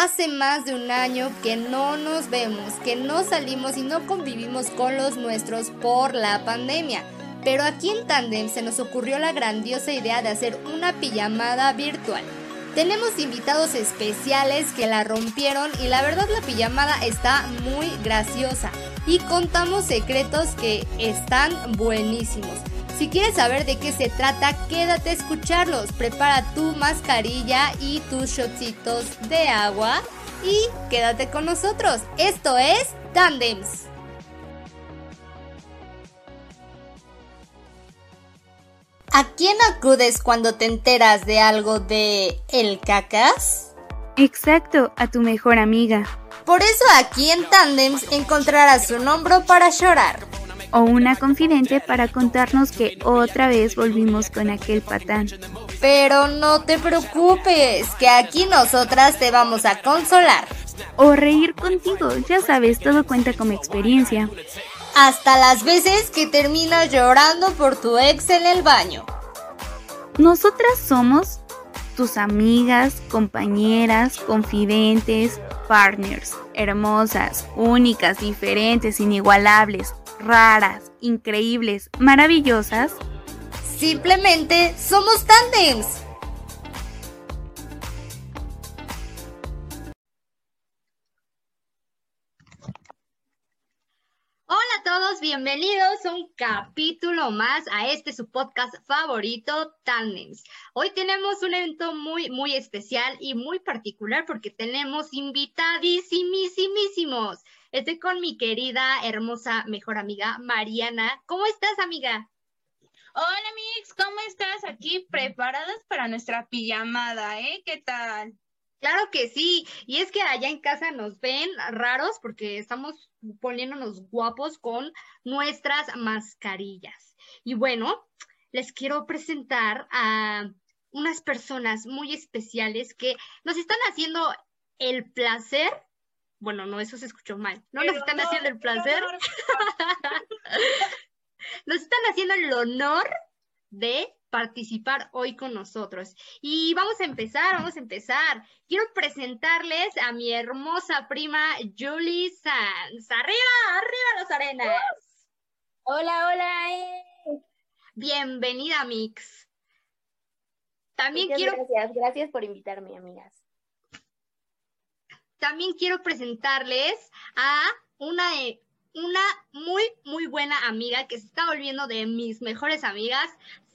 Hace más de un año que no nos vemos, que no salimos y no convivimos con los nuestros por la pandemia. Pero aquí en Tandem se nos ocurrió la grandiosa idea de hacer una pijamada virtual. Tenemos invitados especiales que la rompieron y la verdad la pijamada está muy graciosa y contamos secretos que están buenísimos. Si quieres saber de qué se trata, quédate a escucharlos. Prepara tu mascarilla y tus shotsitos de agua y quédate con nosotros. Esto es Tandems. ¿A quién acudes cuando te enteras de algo de el cacas? Exacto, a tu mejor amiga. Por eso aquí en Tandems encontrarás un hombro para llorar. O una confidente para contarnos que otra vez volvimos con aquel patán. Pero no te preocupes, que aquí nosotras te vamos a consolar. O reír contigo, ya sabes, todo cuenta como experiencia hasta las veces que terminas llorando por tu ex en el baño. Nosotras somos tus amigas, compañeras, confidentes, partners, hermosas, únicas, diferentes, inigualables, raras, increíbles, maravillosas. Simplemente somos tandems. Hola a todos, bienvenidos a un capítulo más a este su podcast favorito, Tandems. Hoy tenemos un evento muy, muy especial y muy particular porque tenemos invitadísimísimísimos. Estoy con mi querida, hermosa, mejor amiga, Mariana. ¿Cómo estás, amiga? Hola, Mix, ¿cómo estás? Aquí preparadas para nuestra pijamada, ¿eh? ¿Qué tal? Claro que sí, y es que allá en casa nos ven raros porque estamos poniéndonos guapos con nuestras mascarillas. Y bueno, les quiero presentar a unas personas muy especiales que nos están haciendo el placer. Bueno, no, eso se escuchó mal. No nos están haciendo el placer. nos están haciendo el honor de participar hoy con nosotros. Y vamos a empezar, vamos a empezar. Quiero presentarles a mi hermosa prima Julie Sanz. ¡Arriba, arriba los arenas! Hola, hola. Eh. Bienvenida, Mix. También quiero... Gracias, gracias por invitarme, amigas. También quiero presentarles a una una muy, muy buena amiga que se está volviendo de mis mejores amigas,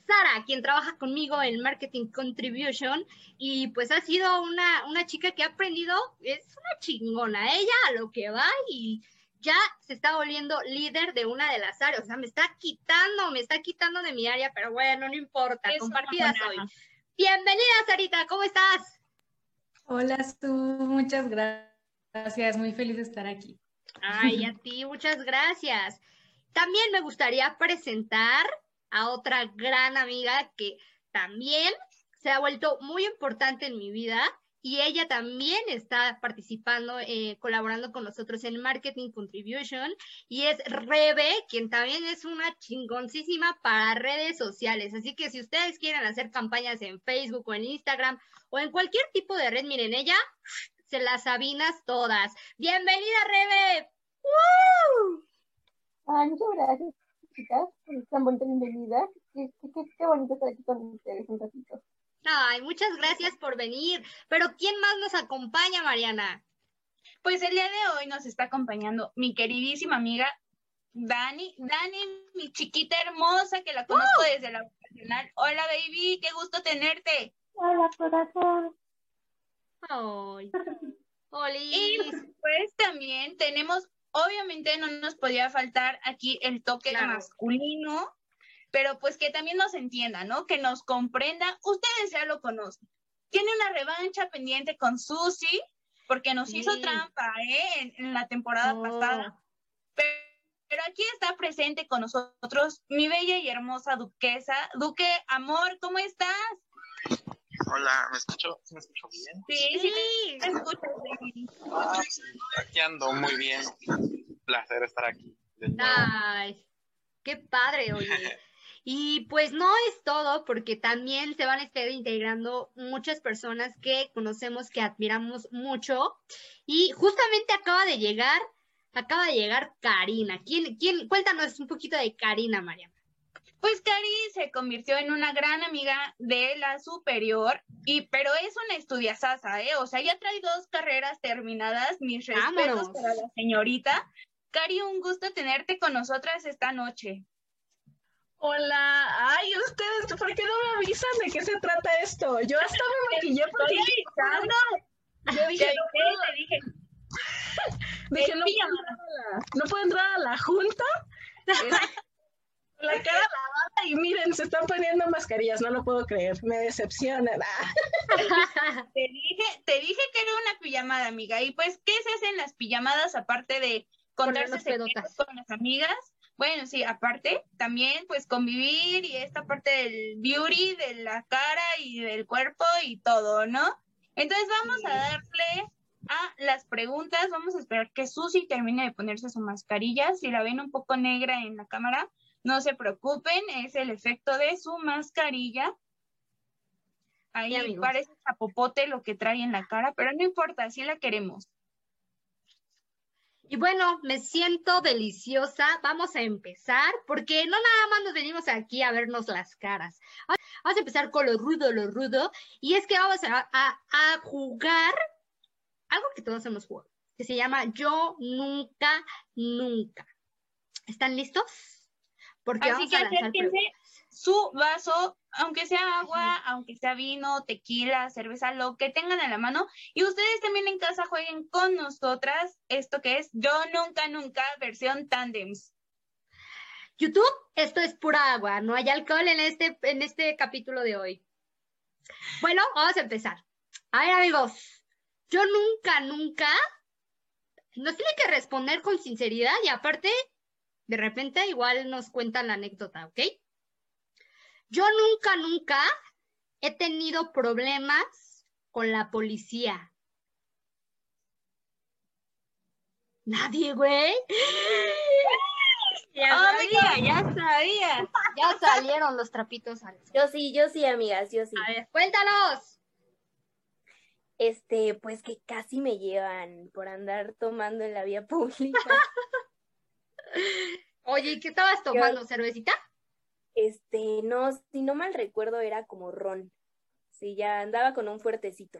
Sara, quien trabaja conmigo en Marketing Contribution y pues ha sido una, una chica que ha aprendido, es una chingona, ella a lo que va y ya se está volviendo líder de una de las áreas, o sea, me está quitando, me está quitando de mi área, pero bueno, no importa, compartida soy. Bienvenida, Sarita, ¿cómo estás? Hola, tú, muchas gracias, muy feliz de estar aquí. Ay, a ti, muchas gracias. También me gustaría presentar a otra gran amiga que también se ha vuelto muy importante en mi vida y ella también está participando, eh, colaborando con nosotros en Marketing Contribution y es Rebe, quien también es una chingoncísima para redes sociales. Así que si ustedes quieren hacer campañas en Facebook o en Instagram o en cualquier tipo de red, miren, ella se las sabinas todas. Bienvenida, Rebe. ¡Woo! Ay, muchas gracias chicas, tan bonita bienvenida. Qué, qué, bonito estar aquí con ustedes un ratito. Ay, muchas gracias por venir. Pero ¿quién más nos acompaña, Mariana? Pues el día de hoy nos está acompañando mi queridísima amiga Dani. Dani, mi chiquita hermosa que la conozco ¡Uh! desde la profesional. Hola, baby, qué gusto tenerte. Hola, corazón. Ay. Hola. Y pues también tenemos Obviamente no nos podía faltar aquí el toque masculino, pero pues que también nos entienda, ¿no? Que nos comprenda. Ustedes ya lo conocen. Tiene una revancha pendiente con Susi, porque nos hizo trampa, ¿eh? En, la temporada oh. pasada. Pero, pero aquí está presente con nosotros mi bella y hermosa duquesa. Duque, amor, ¿cómo estás? Hola, ¿me escucho? ¿Me escucho bien? Sí, sí, te escucho bien. Ah, sí, aquí ando muy bien. Un placer estar aquí. Ay, qué padre, oye. Y pues no es todo, porque también se van a estar integrando muchas personas que conocemos, que admiramos mucho. Y justamente acaba de llegar, acaba de llegar Karina. ¿Quién, quién, cuéntanos un poquito de Karina, María. Pues Cari se convirtió en una gran amiga de la superior, y pero es una estudiazaza, ¿eh? O sea, ya trae dos carreras terminadas, mis respetos para la señorita. Cari, un gusto tenerte con nosotras esta noche. Hola, ay, ustedes, ¿por qué no me avisan de qué se trata esto? Yo hasta me maquillé porque yo dije, no puedo, dije, dije no, no puedo entrar a la junta la cara lavada y miren, se están poniendo mascarillas, no lo puedo creer, me decepcionan. te, dije, te dije que era una pijamada, amiga, y pues, ¿qué se hacen las pijamadas aparte de contarse secretos con las amigas? Bueno, sí, aparte, también pues convivir y esta parte del beauty, de la cara y del cuerpo y todo, ¿no? Entonces vamos a darle a las preguntas, vamos a esperar que Susi termine de ponerse su mascarilla, si la ven un poco negra en la cámara, no se preocupen, es el efecto de su mascarilla. Ahí parece zapopote lo que trae en la cara, pero no importa, así la queremos. Y bueno, me siento deliciosa. Vamos a empezar, porque no nada más nos venimos aquí a vernos las caras. Vamos a empezar con lo rudo, lo rudo. Y es que vamos a, a jugar algo que todos hemos jugado, que se llama Yo Nunca, Nunca. ¿Están listos? Porque Así que acérquense su vaso, aunque sea agua, aunque sea vino, tequila, cerveza, lo que tengan a la mano. Y ustedes también en casa jueguen con nosotras esto que es Yo Nunca Nunca versión Tandems. YouTube, esto es pura agua, no hay alcohol en este, en este capítulo de hoy. Bueno, vamos a empezar. A ver, amigos, yo nunca, nunca nos tiene que responder con sinceridad y aparte de repente igual nos cuentan la anécdota, ¿ok? Yo nunca, nunca he tenido problemas con la policía. Nadie, güey. Ya sabía, ya sabía. Ya salieron los trapitos Yo sí, yo sí, amigas, yo sí. A ver, cuéntanos. Este, pues que casi me llevan por andar tomando en la vía pública. Oye, qué estabas tomando? ¿Cervecita? Este, no, si no mal recuerdo, era como ron. Sí, ya andaba con un fuertecito.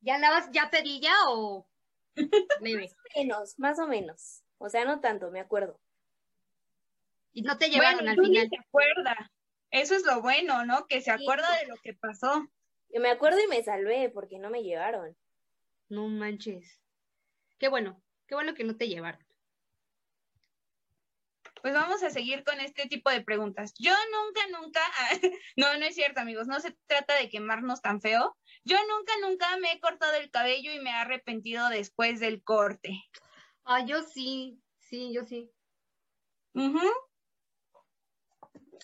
¿Ya andabas ya pedilla o menos, más o menos. O sea, no tanto, me acuerdo. Y no te llevaron al final. se acuerda. Eso es lo bueno, ¿no? Que se acuerda de lo que pasó. Yo me acuerdo y me salvé porque no me llevaron. No manches. Qué bueno, qué bueno que no te llevaron pues vamos a seguir con este tipo de preguntas. Yo nunca, nunca, no, no es cierto amigos, no se trata de quemarnos tan feo. Yo nunca, nunca me he cortado el cabello y me he arrepentido después del corte. Ah, yo sí, sí, yo sí.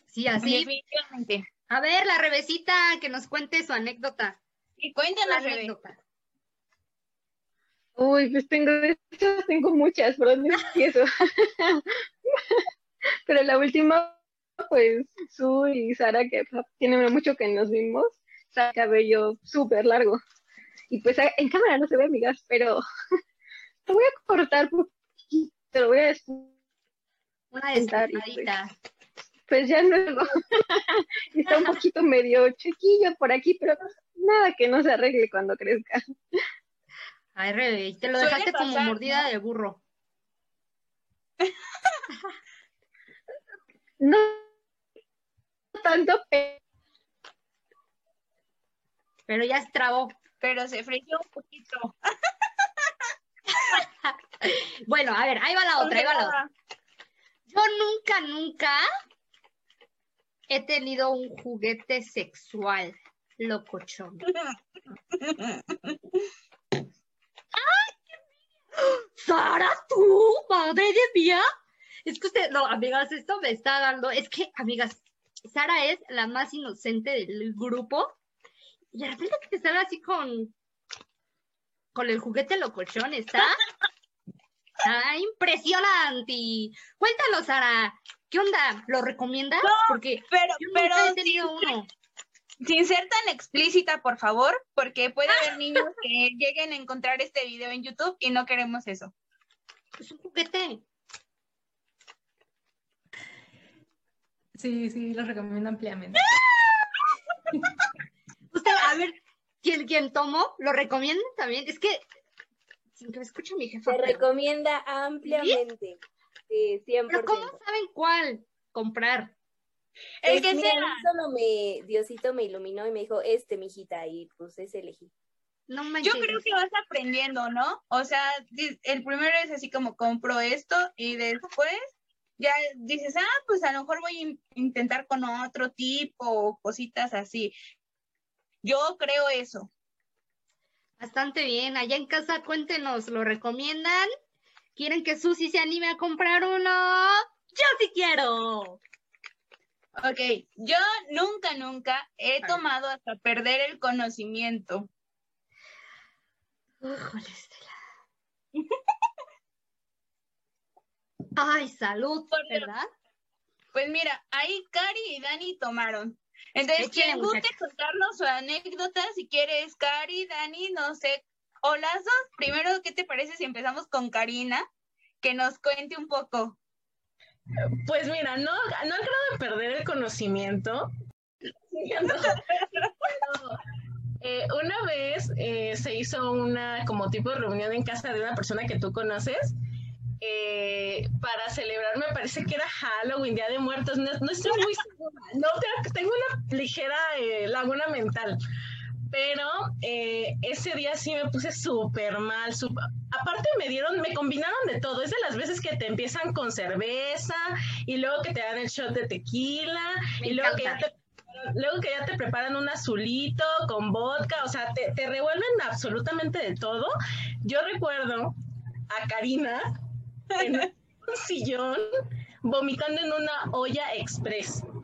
Sí, así. Definitivamente. A ver, la revesita, que nos cuente su anécdota. Y cuéntanos, la anécdota. Uy, pues tengo, tengo muchas, ¿por dónde empiezo? Pero la última, pues, Su y Sara, que tiene mucho que nos vimos, Sara cabello súper largo. Y pues en cámara no se ve, amigas, pero lo voy a cortar poquito, lo voy a Una descartadita. Pues, pues, ya luego está un poquito medio chiquillo por aquí, pero nada que no se arregle cuando crezca. Ay, Rebe, te lo dejaste como mordida de burro. no tanto, pero ya se trabó. Pero se frició un poquito. bueno, a ver, ahí va la otra, ahí va la otra. Yo nunca, nunca he tenido un juguete sexual locochón. Sara, tú, madre de mía. Es que usted, no, amigas, esto me está dando, es que, amigas, Sara es la más inocente del grupo. Y de repente que te así con, con el juguete locochón, está Está impresionante. Cuéntanos, Sara, ¿qué onda? ¿Lo recomiendas? porque pero, yo pero nunca he tenido uno. Sin ser tan explícita, por favor, porque puede haber niños que lleguen a encontrar este video en YouTube y no queremos eso. Es un juguete. Sí, sí, lo recomiendo ampliamente. Usted, a ver, ¿quién, quién tomó? ¿Lo recomiendan también? Es que, sin que me escuche mi jefa. Se pero- recomienda ampliamente. Sí, 100%. Pero ¿cómo saben cuál comprar? El Pues que mira, sea. solo me, Diosito me iluminó y me dijo, este, mijita, y pues ese elegí. No. Yo creo que vas aprendiendo, ¿no? O sea, el primero es así como compro esto y después ya dices, ah, pues a lo mejor voy a in- intentar con otro tipo o cositas así. Yo creo eso. Bastante bien. Allá en casa, cuéntenos, ¿lo recomiendan? ¿Quieren que Susi se anime a comprar uno? Yo sí quiero. Ok, yo nunca, nunca he tomado hasta perder el conocimiento. Híjole, Estela. Ay, salud. ¿verdad? Pues mira, ahí Cari y Dani tomaron. Entonces, Échale, quien guste contarnos su anécdota, si quieres, Cari, Dani, no sé, o las dos. Primero, ¿qué te parece si empezamos con Karina? Que nos cuente un poco. Pues mira, no, no al grado de perder el conocimiento. Eh, una vez eh, se hizo una como tipo de reunión en casa de una persona que tú conoces eh, para celebrar, me parece que era Halloween, Día de Muertos, no, no estoy muy segura, no, tengo- una ligera laguna mental, pero ese día sí me puse súper mal, sup- aparte me dieron, me combinaron de todo, es de las veces que te empiezan con cerveza y luego que te dan el shot de tequila Me y luego que, ya te, luego que ya te preparan un azulito con vodka, o sea, te, te revuelven absolutamente de todo. Yo recuerdo a Karina en un sillón vomitando en una olla express.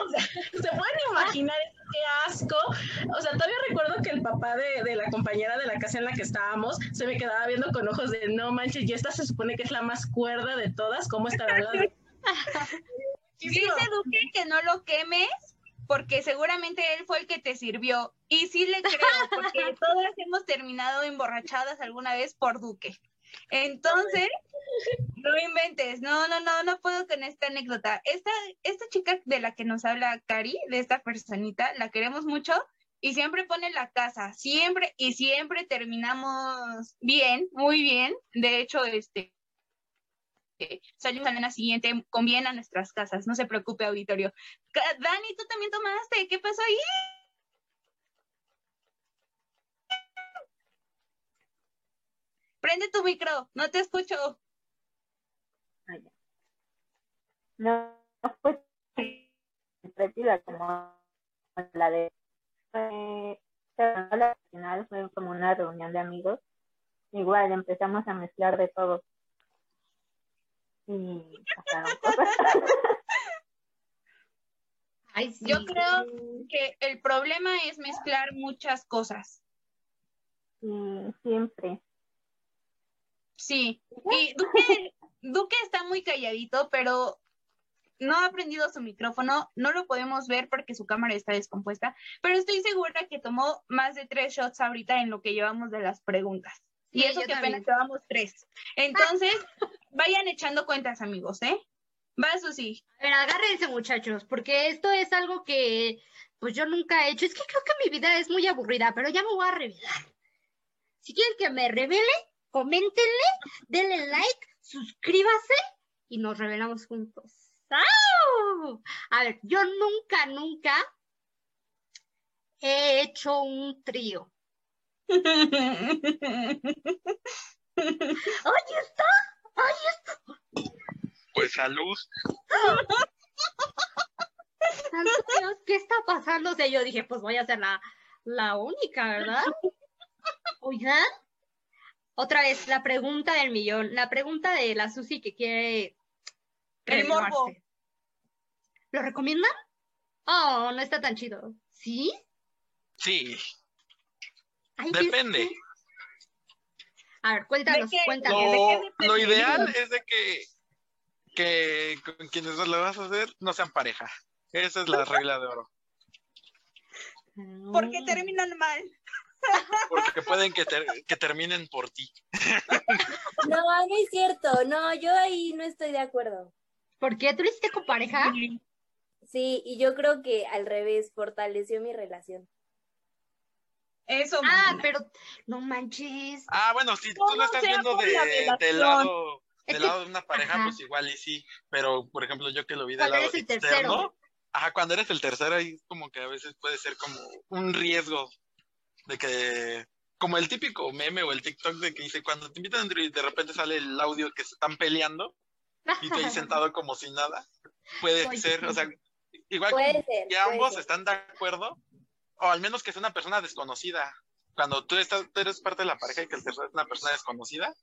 O sea, se pueden imaginar qué asco. O sea, todavía recuerdo que el papá de, de la compañera de la casa en la que estábamos se me quedaba viendo con ojos de no manches, y esta se supone que es la más cuerda de todas, ¿cómo estará la de-?" Dice Duque que no lo quemes porque seguramente él fue el que te sirvió. Y sí le creo, porque todas hemos terminado emborrachadas alguna vez por Duque. Entonces, no inventes. No, no, no, no puedo con esta anécdota. Esta, esta chica de la que nos habla Cari, de esta personita, la queremos mucho y siempre pone la casa, siempre y siempre terminamos bien, muy bien. De hecho, este, salimos a la siguiente con bien a nuestras casas, no se preocupe, auditorio. Dani, tú también tomaste, ¿qué pasó ahí? Prende tu micro, no te escucho. No, tan tranquila como la de pero al final fue como una reunión de amigos. Igual empezamos a mezclar de todo. Y pasaron cosas. Ay, sí. Yo creo que el problema es mezclar muchas cosas. Y siempre. Sí, y Duque, Duque está muy calladito, pero no ha prendido su micrófono, no lo podemos ver porque su cámara está descompuesta, pero estoy segura que tomó más de tres shots ahorita en lo que llevamos de las preguntas. Y Sí, eso que apenas llevamos tres. Entonces, vayan echando cuentas, amigos, ¿eh? Va, Susi. A ver, agárrense, muchachos, porque esto es algo que pues yo nunca he hecho. Es que creo que mi vida es muy aburrida, pero ya me voy a revelar. Si quieren que me revele, coméntenle, denle like, suscríbase y nos revelamos juntos. ¡Au! A ver, yo nunca, nunca he hecho un trío. ¡Ahí está! ¡Ahí está! Pues salud. Santo Dios, ¿qué está pasando? O sea, yo dije, pues voy a ser la, la única, ¿verdad? Oigan, otra vez, la pregunta del millón, la pregunta de la Susi que quiere El morbo. ¿Lo recomiendan? Oh, no está tan chido. ¿Sí? Sí, Ay, ¿qué- depende. A ver, cuéntanos, cuéntanos. ¿De qué Lo, lo ideal es de que, que con quienes lo vas a hacer no sean pareja. Esa es la regla de oro. Porque terminan mal. Porque pueden que, ter- que terminen por ti. No, no es cierto. No, yo ahí no estoy de acuerdo. ¿Por qué? ¿Tú lo hiciste con pareja? Sí, y yo creo que al revés, fortaleció mi relación. Eso. Ah, pero no manches. Ah, bueno, si tú lo estás viendo de, la del lado, del que- lado de una pareja, ajá. pues igual y sí. Pero, por ejemplo, yo que lo vi del lado eres el externo, tercero. ajá, cuando eres el tercero ahí como que a veces puede ser como un riesgo de que, como el típico meme o el TikTok de que dice, cuando te invitan y de repente sale el audio que se están peleando y tú ahí sentado como si nada, puede ser, o sea, igual ser, que ambos ser. están de acuerdo, o al menos que sea una persona desconocida. Cuando tú, estás, tú eres parte de la pareja y que el tercero es una persona desconocida,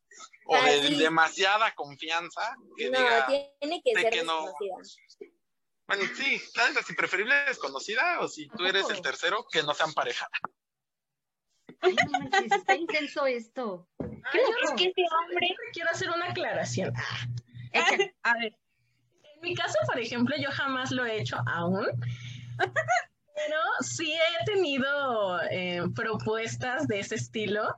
o Ah, de sí. demasiada confianza, que No, diga, tiene que de ser que no. desconocida. bueno, sí, ¿sabes? Si preferible desconocida o si tú eres el tercero, que no sean pareja. Ay, no manches, está intenso esto. Ay, yo Es que este hombre. quiero hacer una aclaración. Échale. A ver. En mi caso, por ejemplo, yo jamás lo he hecho aún. Pero sí he tenido eh, propuestas de ese estilo.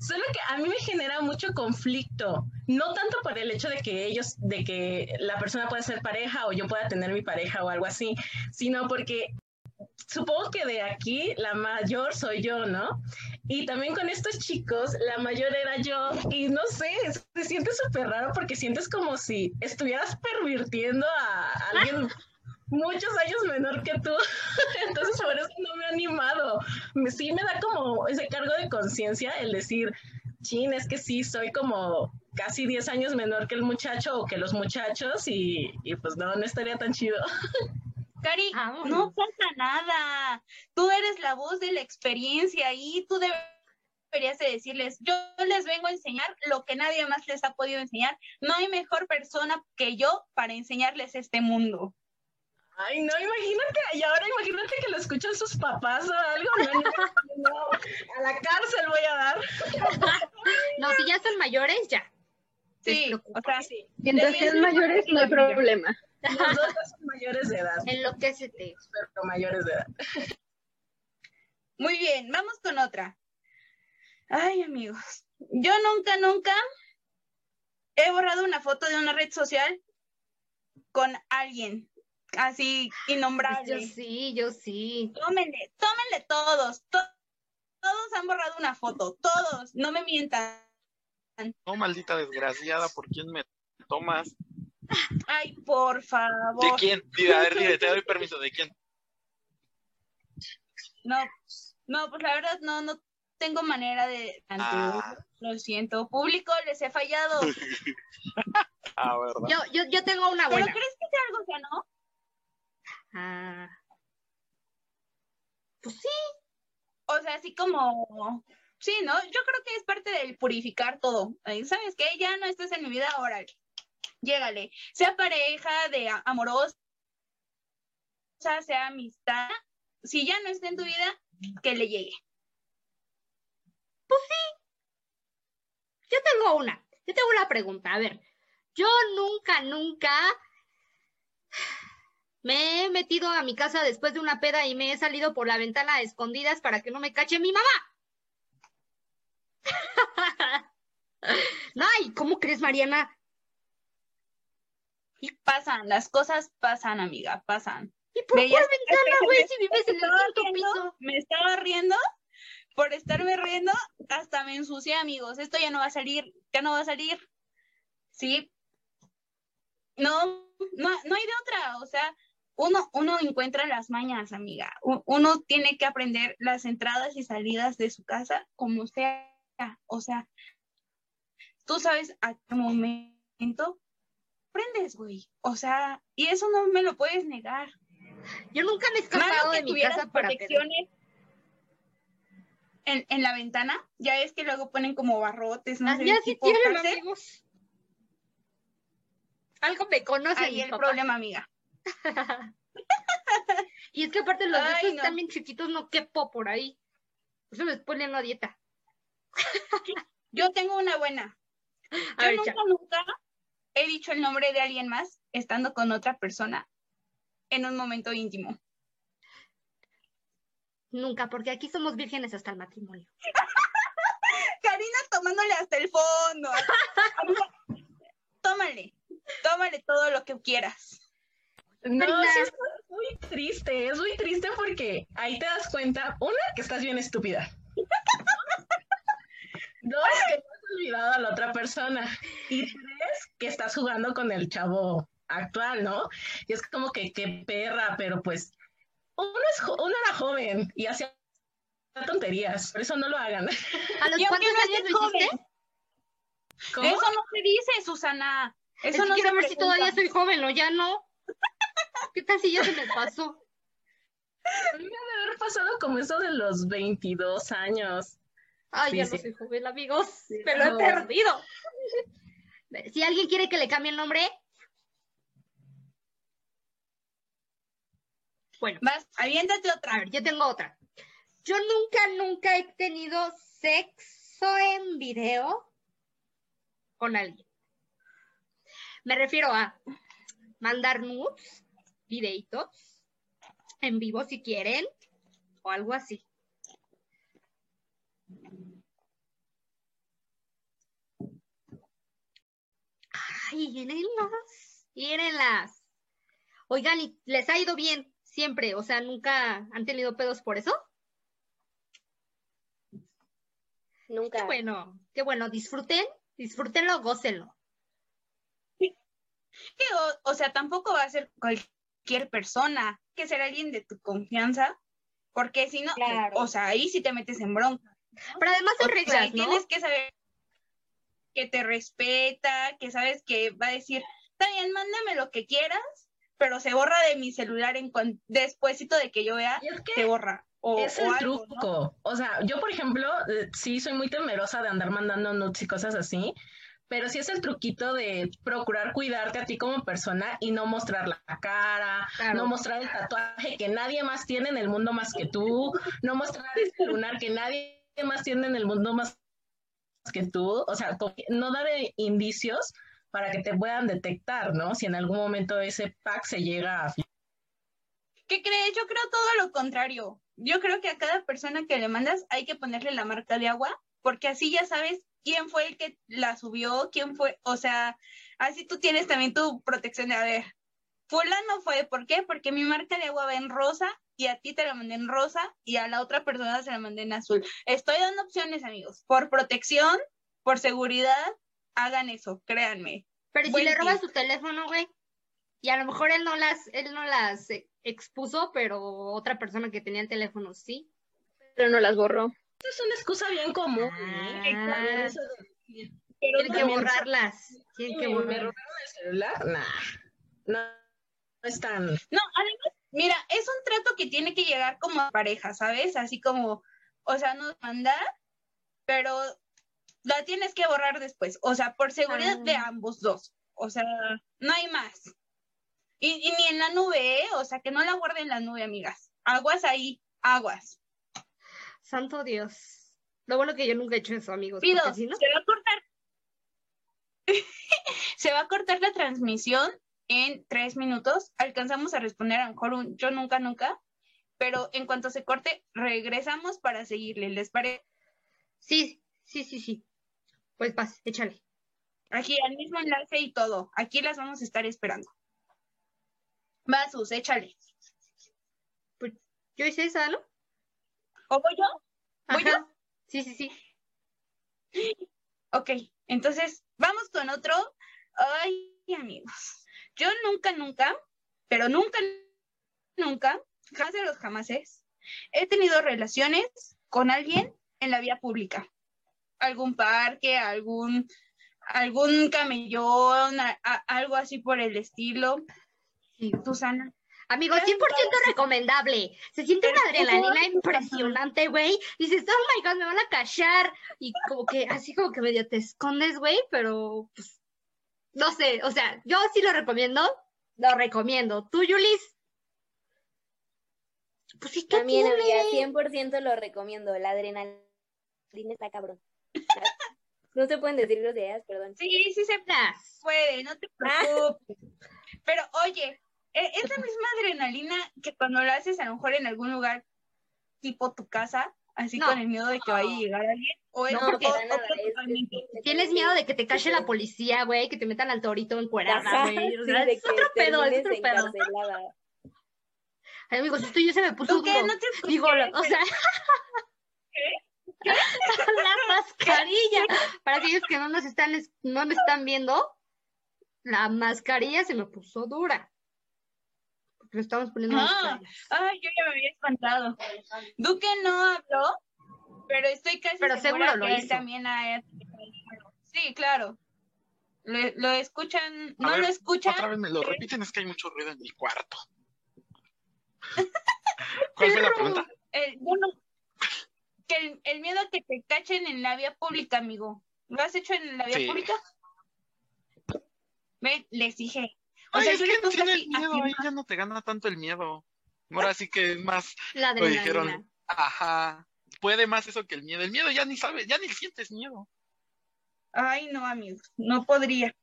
Solo que a mí me genera mucho conflicto, no tanto por el hecho de que ellos, de que la persona pueda ser pareja o yo pueda tener mi pareja o algo así, sino porque supongo que de aquí la mayor soy yo, ¿no? Y también con estos chicos, la mayor era yo. Y no sé, se siente súper raro porque sientes como si estuvieras pervirtiendo a alguien muchos años menor que tú. Entonces por eso no me he animado. Sí me da como ese cargo de conciencia el decir, chin, es que sí, soy como casi 10 años menor que el muchacho o que los muchachos y, y pues no, no estaría tan chido. Cari, Vámonos. no pasa nada. Tú eres la voz de la experiencia y tú deberías de decirles, yo les vengo a enseñar lo que nadie más les ha podido enseñar. No hay mejor persona que yo para enseñarles este mundo. Ay, no, imagínate, y ahora imagínate que lo escuchan sus papás o algo. No, no, no, a la cárcel voy a dar. No, si ya son mayores, ya. Sí, o sea, Sí, Mientras sean mayores, no hay problema. Los dos ya son mayores de edad, Enloquécete. pero mayores de edad. muy bien, vamos con otra. Ay, amigos, yo nunca, nunca he borrado una foto de una red social con alguien así Yo innombrable. sí, yo sí. Tómenle, tómenle todos, to- todos han borrado una foto, todos, no me mientan. No, maldita desgraciada, ¿por quién me tomas? Ay, por ¿De favor. quién? Dile, a ver, dile, te doy permiso, ¿de quién? No, no, pues la verdad no, no tengo manera de. Ah. Lo siento, público, les he fallado. Ah, ¿verdad? Yo, yo, yo tengo una ¿Pero buena. crees que sea algo que no? Ah. Pues sí. O sea, así como. Sí, ¿no? Yo creo que es parte del purificar todo. ¿Sabes qué? Ya no estás en mi vida, ahora llégale. Sea pareja, de amorosa, sea amistad. Si ya no está en tu vida, que le llegue. Yo tengo una. Yo tengo una pregunta. A ver, yo nunca, nunca me he metido a mi casa después de una peda y me he salido por la ventana a escondidas para que no me cache mi mamá. No, ¿y cómo crees, Mariana? Pasan, las cosas pasan, amiga, pasan. ¿Y por Veías- cuál ventana, güey, si vives en el quinto piso? Me estaba riendo, por estarme riendo, hasta me ensucié, amigos. Esto ya no va a salir, ya no va a salir. Sí. No, no, no hay de otra. O sea, uno, uno encuentra las mañas, amiga. Uno tiene que aprender las entradas y salidas de su casa como sea. O sea, tú sabes a qué momento prendes, güey. O sea, y eso no me lo puedes negar. Yo nunca me he escapado que de mi casa para protecciones en, en la ventana. Ya es que luego ponen como barrotes, no Ah, sé, ya sí tipo tienen, amigos. Algo me conoce Ahí el problema, amiga. Y es que aparte los Ay, no. están bien chiquitos, no quepo por ahí. Por eso me estoy poniendo a dieta. Yo yo tengo una buena. Yo nunca, nunca he dicho el nombre de alguien más estando con otra persona en un momento íntimo. Nunca, porque aquí somos vírgenes hasta el matrimonio. Karina tomándole hasta el fondo. tómale, tómale todo lo que quieras. No, es muy triste, es muy triste porque ahí te das cuenta, una, que estás bien estúpida. Dos, que olvidado a la otra persona. Y tres, que estás jugando con el chavo actual, ¿no? Y es como que qué perra, pero pues uno, es, uno era joven y hacía tonterías, por eso no lo hagan. ¿A los cuántos años lo hiciste? ¿Cómo? Eso no se dice, Susana. Eso no quiero ver si todavía soy joven o ya no. ¿Qué tal si ya se me pasó? A mí me debe haber pasado como eso de los 22 años. Ay, ya no soy joven, amigos. me lo he perdido. Si alguien quiere que le cambie el nombre. Bueno, vas, aviéntate otra. A ver, yo tengo otra. Yo nunca, nunca he tenido sexo en video con alguien. Me refiero a mandar nudes, videitos, en vivo si quieren, o algo así. Ay, mírenlas, mírenlas. Oigan, ¿y les ha ido bien siempre? O sea, ¿nunca han tenido pedos por eso? Nunca. Qué bueno, qué bueno. Disfruten, disfrútenlo, gócenlo. o, sea, tampoco va a ser cualquier persona, que ser alguien de tu confianza, porque si no, o sea, ahí sí te metes en bronca. Pero además son reglas, ¿no? Tienes que saber que te respeta, que sabes que va a decir, está bien, mándame lo que quieras, pero se borra de mi celular en despuésito de que yo vea, se borra. O, es el truco. O sea, yo, por ejemplo, eh, sí soy muy temerosa de andar mandando nudes y cosas así, pero sí es el truquito de procurar cuidarte a ti como persona y no mostrar la cara, no mostrar el tatuaje que nadie más tiene en el mundo más que tú, no mostrar este lunar que nadie más tiene en el mundo más que tú, o sea, no dar indicios para que te puedan detectar, ¿no? Si en algún momento ese pack se llega a... ¿Qué crees? Yo creo todo lo contrario. Yo creo que a cada persona que le mandas hay que ponerle la marca de agua, porque así ya sabes quién fue el que la subió, quién fue, o sea, así tú tienes también tu protección de, a ver, fulano fue, ¿por qué? Porque mi marca de agua va en rosa y a ti te la mandé en rosa y a la otra persona se la mandé en azul. Estoy dando opciones, amigos, por protección, por seguridad, hagan eso, créanme. Pero si le robas su teléfono, güey, y a lo mejor él no las, él no las expuso, pero otra persona que tenía el teléfono sí. Pero no las borró. Es una excusa bien común. ¿eh? Ah, pero Tienen que borrarlas. Tienen que borrarlas. el celular? Nah. No, no es tan. No, además, mira, es un trato que tiene que llegar como pareja, ¿sabes? Así como, o sea, no mandar, pero la tienes que borrar después. O sea, por seguridad de ah. ambos dos. O sea, no hay más. Y, y, ni en la nube, ¿eh? O sea, que no la guarden en la nube, amigas. Aguas ahí, aguas. Santo Dios. Lo bueno que yo nunca he hecho eso, amigos. Pido, se va a cortar. se va a cortar la transmisión en tres minutos. Alcanzamos a responder a lo mejor un yo nunca, nunca. Pero en cuanto se corte, regresamos para seguirle. ¿Les parece? Sí, sí, sí, sí. Pues vas, échale. Aquí al mismo enlace y todo. Aquí las vamos a estar esperando. Vasus, échale. Pues yo hice esa, ¿no? ¿O voy yo? ¿Voy yo? Sí, sí, sí. Ok, entonces vamos con otro. Ay, amigos. Yo nunca, nunca, pero nunca, nunca, jamás de los jamases, he tenido relaciones con alguien en la vía pública. Algún parque, algún, algún camellón, algo así por el estilo. Sí. Susana. Amigos, 100% recomendable. Se siente una adrenalina impresionante, güey. Dices, oh my god, me van a cachar. Y como que, así como que medio te escondes, güey, pero pues, no sé, o sea, yo sí lo recomiendo. Lo recomiendo. ¿Tú, Yulis? Pues sí, También, amiga, 100% lo recomiendo. La adrenalina está cabrón. No se pueden decir groserías, perdón. Sí, sí se puede, no te preocupes. Pero oye, e- es la misma adrenalina que cuando lo haces a lo mejor en algún lugar tipo tu casa, así No. con el miedo de que vaya a llegar alguien. O No, porque- otro nada, es-. Tienes miedo de que te cache la policía, güey, que te metan al torito encuerada, Ajá, güey. O sí, sea, es otro pedo, es otro pedo. Ay, amigos, esto yo se me puso ¿Tú qué? duro. No te Digo, o sea. la mascarilla. Para aquellos que no nos están, es- no me están viendo, la mascarilla se me puso dura. Porque lo estamos poniendo Ah. Ay, yo ya me había espantado. Duque no habló, pero estoy casi Pero segura seguro lo que él también ha... Sí, claro. Lo, lo escuchan, A no ver, lo escuchan. Otra vez me lo repiten, es que hay mucho ruido en mi cuarto. ¿Cuál fue la pregunta? El, bueno, que el, el miedo a que te cachen en la vía pública, amigo. ¿Lo has hecho en la vía Sí. pública? Ve, les dije. O Ay, sea, es que puse tiene el miedo, ahí ya no te gana tanto el miedo. Ahora sí que es más, La lo dijeron, ajá, puede más eso que el miedo. El miedo ya ni sabes, ya ni sientes miedo. Ay, no, amigos, no podría.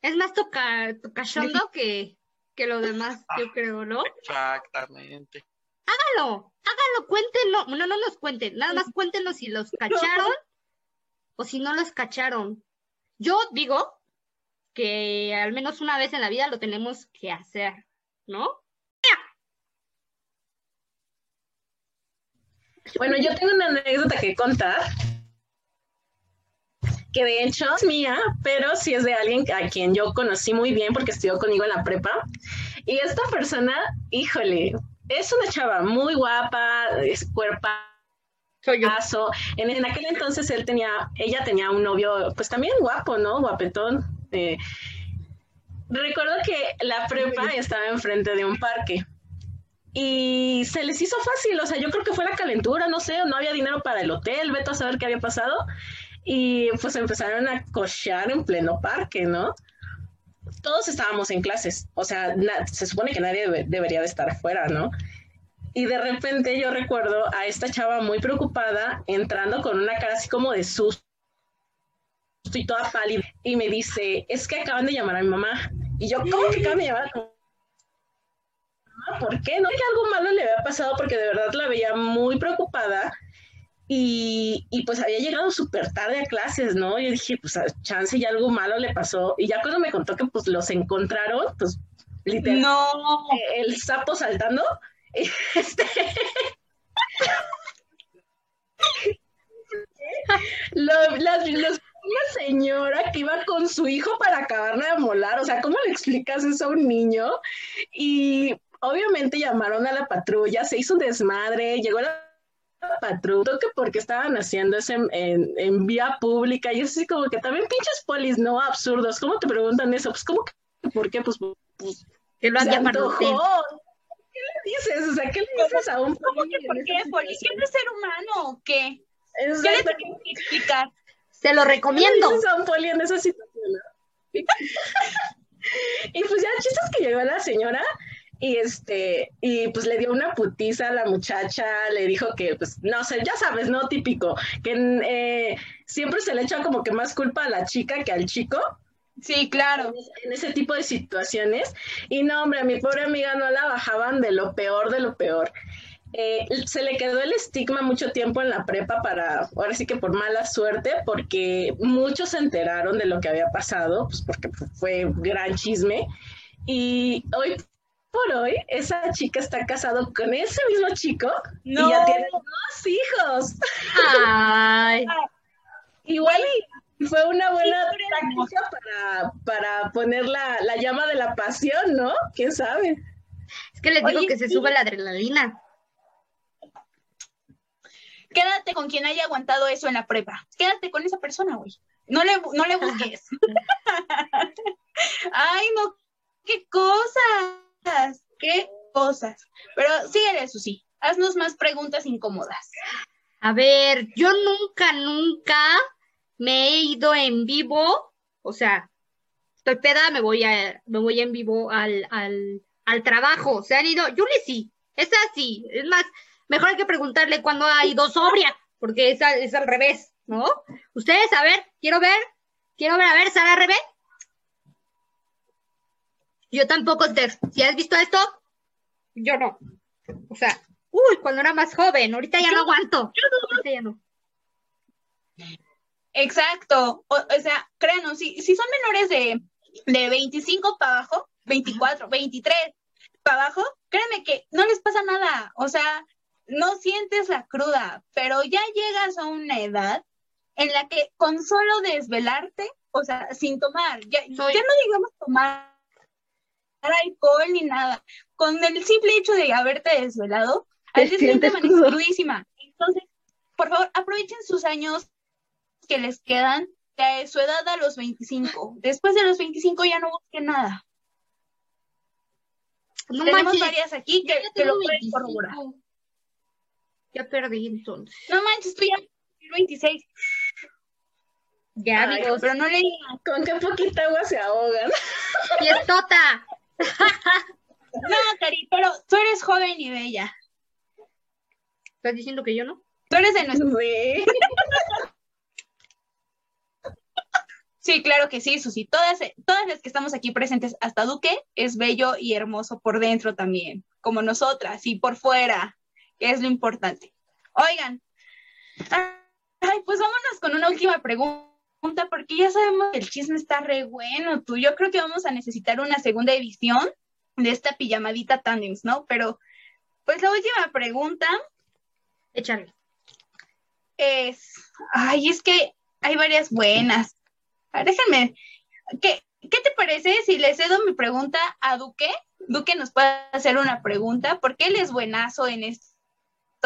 Es más toca, tocachondo que, que lo demás, Ah. yo creo, ¿no? Exactamente. Hágalo, hágalo, cuéntenlo. No, no nos cuenten, nada más cuéntenos si los cacharon o si no los cacharon. Yo digo que al menos una vez en la vida lo tenemos que hacer, ¿no? Bueno, yo tengo una anécdota que contar, que de hecho es mía, pero sí es de alguien a quien yo conocí muy bien porque estudió conmigo en la prepa. Y esta persona, híjole, es una chava muy guapa, es cuerpazo. Soy yo. En, en aquel entonces él tenía, ella tenía un novio, pues también guapo, ¿no? Guapetón. Eh. Recuerdo que la prepa estaba enfrente de un parque y se les hizo fácil, o sea, yo creo que fue la calentura, no sé, no había dinero para el hotel, veto a saber qué había pasado, y pues empezaron a cochear en pleno parque, ¿no? Todos estábamos en clases, o sea, se supone que nadie debe- debería de estar fuera, ¿no? Y de repente yo recuerdo a esta chava muy preocupada entrando con una cara así como de susto y toda pálida, y me dice, es que acaban de llamar a mi mamá. Y yo, ¿cómo que acaban de llamar a tu mamá? ¿Por qué? No que algo malo le había pasado porque de verdad la veía muy preocupada y, y pues había llegado súper tarde a clases, ¿no? Yo dije, pues a chance y algo malo le pasó. Y ya cuando me contó que pues los encontraron, pues literal, No. eh, el sapo saltando, este... Las, los- una señora que iba con su hijo para acabarle de molar, o sea, ¿cómo le explicas eso a un niño? Y obviamente llamaron a la patrulla, se hizo un desmadre, llegó la patrulla, que porque estaban haciendo eso en, en- en vía pública, y es así como que también pinches polis, no absurdos, ¿cómo te preguntan eso? Pues, ¿cómo que, por qué? Pues, pues Que lo hacía para usted. ¿Qué le dices? O sea, ¿qué le dices a un ¿Cómo que por qué? esa ¿Policía situación? no es ser humano o qué? ¿Qué le Exacto. tienes que explicar? Se lo ¿Qué le recomiendo. poli en esa situación? y pues ya el chiste es que llegó la señora y este y pues le dio una putiza a la muchacha, le dijo que pues no sé, ya sabes, no típico, que eh, siempre se le echa como que más culpa a la chica que al chico Sí, claro. en ese tipo de situaciones. Y no, hombre, a mi pobre amiga no la bajaban de lo peor de lo peor. Eh, se le quedó el estigma mucho tiempo en la prepa para, ahora sí que por mala suerte, porque muchos se enteraron de lo que había pasado, pues porque fue gran chisme. Y hoy por hoy, esa chica está casado con ese mismo chico No. y ya tiene dos hijos. Ay, Igual y fue una buena Sí, táctica para, para poner la, la llama de la pasión, ¿no? ¿Quién sabe? es que les digo Oye, que se sí. sube la adrenalina. Quédate con quien haya aguantado eso en la prepa. Quédate con esa persona, güey. No le, no le busques. Ay, no, qué cosas, qué cosas. Pero síguele, Susi. Haznos más preguntas incómodas. A ver, yo nunca, nunca me he ido en vivo, o sea, estoy peda, me voy a, me voy en vivo al, al, al trabajo. Se han ido, Yuli sí, es así. Es más, mejor hay que preguntarle cuándo ha ido sobria, porque es al, es al revés, ¿no? Ustedes, a ver, quiero ver, quiero ver, a ver, Sara Rebe. Yo tampoco, Tex. ¿Si has visto esto? Yo no. O sea, uy, cuando era más joven, ahorita ya no aguanto. Ahorita ya no. Exacto. O, o sea, créanos, si, si son menores de, de 25 para abajo, 24, 23 para abajo, créeme que no les pasa nada. O sea, no sientes la cruda, pero ya llegas a una edad en la que con solo desvelarte, o sea, sin tomar, ya, ya no digamos tomar alcohol ni nada, con el simple hecho de haberte desvelado, al día siguiente amaneces crudísima. Entonces, por favor, aprovechen sus años que les quedan de su edad a los 25. Después de los 25 ya no busquen nada. No Tenemos manches, varias aquí que, que lo pueden 25. corroborar. Ya perdí entonces. No manches, tú ya 26. Ya, Ay, amigos. pero no le digan. Con qué poquita agua se ahogan. Fiestota. No, Cari, pero tú eres joven y bella. ¿Estás diciendo que yo no? Tú eres de nuestro. Sí. Sí, claro que sí, Susi. Todas, todas las que estamos aquí presentes, hasta Duque, es bello y hermoso por dentro también, como nosotras, y por fuera, que es lo importante. Oigan, ay, pues vámonos con una última pregunta, porque ya sabemos que el chisme está re bueno, tú. Yo creo que vamos a necesitar una segunda edición de esta pijamadita tandems, ¿no? Pero, pues la última pregunta Échale. es, ay, es que hay varias buenas. Déjenme, ¿qué, ¿qué te parece si le cedo mi pregunta a Duque? Duque nos puede hacer una pregunta, porque él es buenazo en esto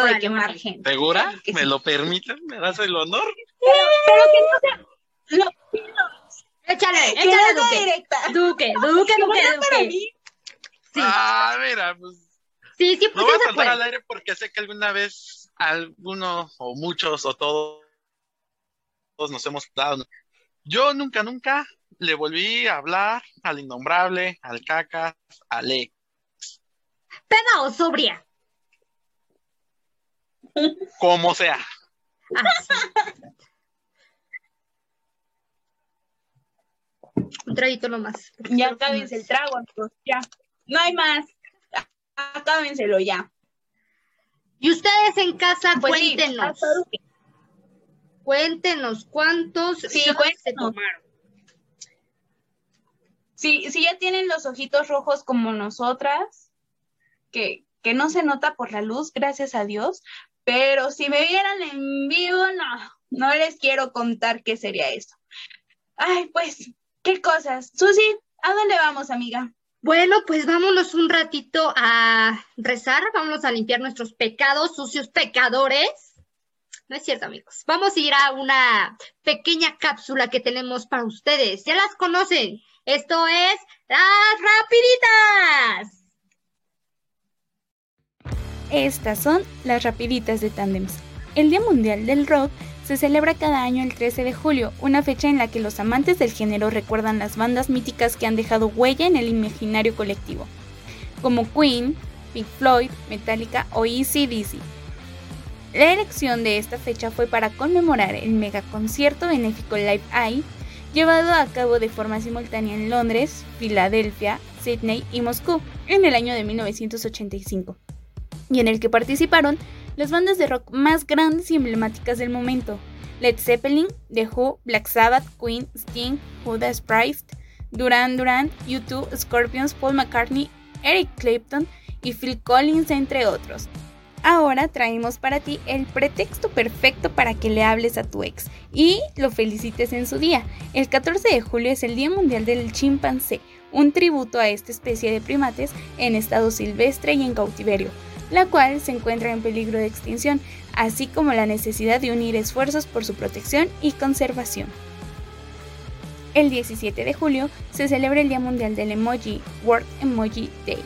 de Vale, gente. ¿Segura? Que ¿Me sí. lo permiten? ¿Me das el honor? Pero, pero que no sea, no, Échale, que échale, no sea Duque. directa. Duque, Duque, Que no Duque, sea para Duque. mí. Sí, Ah, mira, pues sí, sí, lo pues voy sí a contar al aire porque sé que alguna vez alguno o muchos o todos, todos nos hemos dado. Yo nunca, nunca le volví a hablar al innombrable, al cacas, al ex. ¿Peda o sobria? Como sea. Ah, sí. Un traguito nomás. Ya acábense el trago, amigos, ya. No hay más. Acábenselo ya. Y ustedes en casa, Pues cuéntenos. Cuéntenos cuántos Sí, shots se cuéntenos. tomaron. Si, si ya tienen los ojitos rojos como nosotras, que, que no se nota por la luz, gracias a Dios, pero si me vieran en vivo, no, no les quiero contar qué sería eso. Ay, pues, qué cosas. Susi, ¿a dónde vamos, amiga? Bueno, pues vámonos un ratito a rezar, vámonos a limpiar nuestros pecados, sucios pecadores. No es cierto, amigos. Vamos a ir a una pequeña cápsula que tenemos para ustedes. Ya las conocen. Esto es las rapiditas. Estas son las rapiditas de Tandems. El Día Mundial del Rock se celebra cada año el 13 de julio, una fecha en la que los amantes del género recuerdan las bandas míticas que han dejado huella en el imaginario colectivo, como Queen, Pink Floyd, Metallica o AC/DC. La elección de esta fecha fue para conmemorar el megaconcierto benéfico Live Aid, llevado a cabo de forma simultánea en Londres, Filadelfia, Sydney y Moscú en el año de 1985 y en el que participaron las bandas de rock más grandes y emblemáticas del momento: Led Zeppelin, The Who, Black Sabbath, Queen, Sting, Judas Priest, Duran Duran, U2, Scorpions, Paul McCartney, Eric Clapton y Phil Collins, entre otros. Ahora traemos para ti el pretexto perfecto para que le hables a tu ex y lo felicites en su día. El 14 de julio es el Día Mundial del Chimpancé, un tributo a esta especie de primates en estado silvestre y en cautiverio la cual se encuentra en peligro de extinción, así como la necesidad de unir esfuerzos por su protección y conservación. El 17 de julio se celebra el Día Mundial del Emoji, World Emoji Day.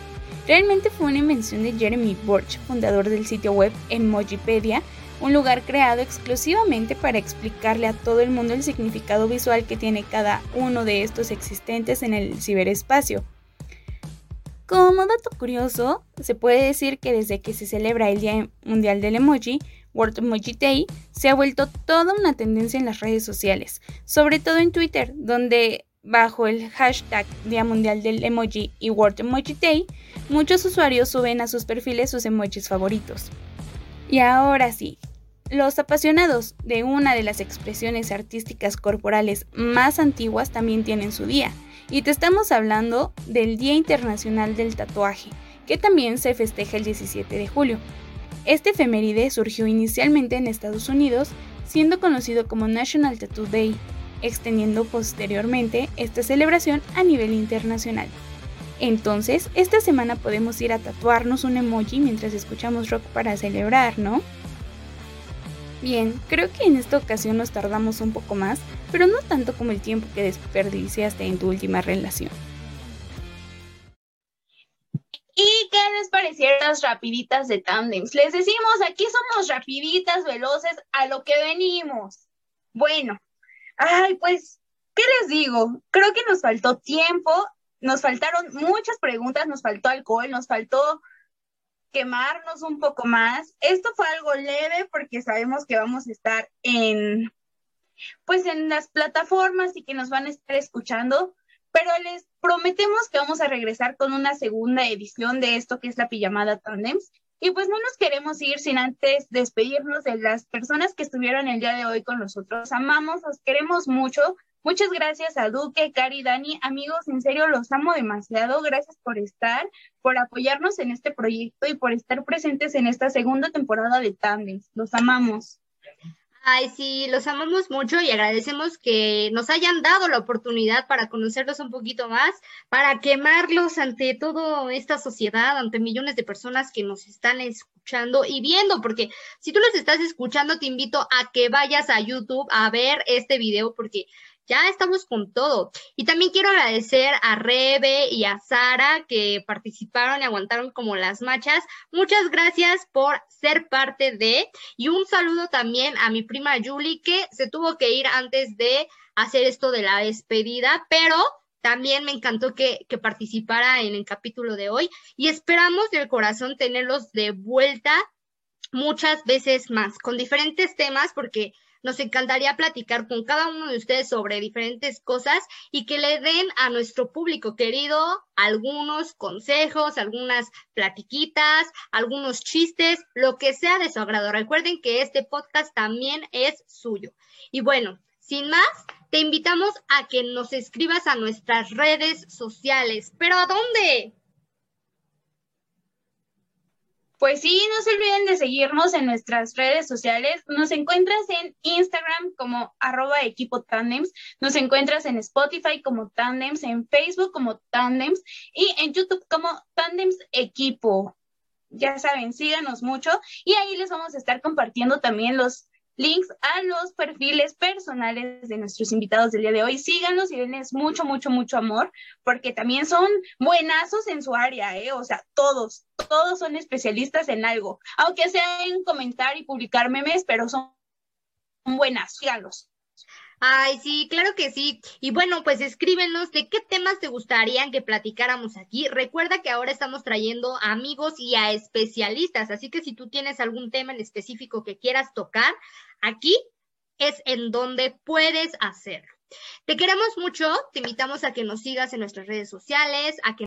Realmente fue una invención de Jeremy Borch, fundador del sitio web Emojipedia, un lugar creado exclusivamente para explicarle a todo el mundo el significado visual que tiene cada uno de estos existentes en el ciberespacio. Como dato curioso, se puede decir que desde que se celebra el Día Mundial del Emoji, World Emoji Day se ha vuelto toda una tendencia en las redes sociales, sobre todo en Twitter, donde bajo el hashtag Día Mundial del Emoji y World Emoji Day, muchos usuarios suben a sus perfiles sus emojis favoritos. Y ahora sí, los apasionados de una de las expresiones artísticas corporales más antiguas también tienen su día, y te estamos hablando del Día Internacional del Tatuaje, que también se festeja el 17 de julio. Este efeméride surgió inicialmente en Estados Unidos, siendo conocido como National Tattoo Day, extendiendo posteriormente esta celebración a nivel internacional. Entonces, esta semana podemos ir a tatuarnos un emoji mientras escuchamos rock para celebrar, ¿no? Bien, creo que en esta ocasión nos tardamos un poco más, pero no tanto como el tiempo que desperdiciaste en tu última relación. ¿Y qué les parecieron las rapiditas de Tandems? Les decimos, aquí somos rapiditas, veloces, a lo que venimos. Bueno, ay, pues, ¿qué les digo? Creo que nos faltó tiempo, nos faltaron muchas preguntas, nos faltó alcohol, nos faltó quemarnos un poco más. Esto fue algo leve porque sabemos que vamos a estar en, pues, en las plataformas y que nos van a estar escuchando pero les prometemos que vamos a regresar con una segunda edición de esto que es la pijamada Tandems. Y pues no nos queremos ir sin antes despedirnos de las personas que estuvieron el día de hoy con nosotros. Amamos, los queremos mucho. Muchas gracias a Duque, Cari, Dani. Amigos, en serio, los amo demasiado. Gracias por estar, por apoyarnos en este proyecto y por estar presentes en esta segunda temporada de Tandems. Los amamos. Ay, sí, los amamos mucho y agradecemos que nos hayan dado la oportunidad para conocerlos un poquito más, para quemarlos ante toda esta sociedad, ante millones de personas que nos están escuchando y viendo, porque si tú los estás escuchando, te invito a que vayas a YouTube a ver este video, porque ya estamos con todo. Y también quiero agradecer a Rebe y a Sara que participaron y aguantaron como las machas. Muchas gracias por ser parte de. Y un saludo también a mi prima Julie que se tuvo que ir antes de hacer esto de la despedida, pero también me encantó que, que, participara en el capítulo de hoy y esperamos del corazón tenerlos de vuelta muchas veces más con diferentes temas porque nos encantaría platicar con cada uno de ustedes sobre diferentes cosas y que le den a nuestro público querido algunos consejos, algunas platiquitas, algunos chistes, lo que sea de su agrado. Recuerden que este podcast también es suyo. Y bueno, sin más, te invitamos a que nos escribas a nuestras redes sociales. ¿Pero a dónde? Pues sí, no se olviden de seguirnos en nuestras redes sociales. Nos encuentras en Instagram como arroba equipo tandems, nos encuentras en Spotify como tandems, en Facebook como tandems y en YouTube como tandems equipo. Ya saben, síganos mucho y ahí les vamos a estar compartiendo también los links a los perfiles personales de nuestros invitados del día de hoy. Síganlos y denles mucho, mucho, mucho amor, porque también son buenazos en su área, ¿eh? O sea, todos, todos son especialistas en algo, aunque sea en comentar y publicar memes, pero son buenas, síganlos. Ay, sí, claro que sí. Y bueno, pues escríbenos de qué temas te gustarían que platicáramos aquí. Recuerda que ahora estamos trayendo amigos y a especialistas, así que si tú tienes algún tema en específico que quieras tocar, aquí es en donde puedes hacerlo. Te queremos mucho, te invitamos a que nos sigas en nuestras redes sociales, a que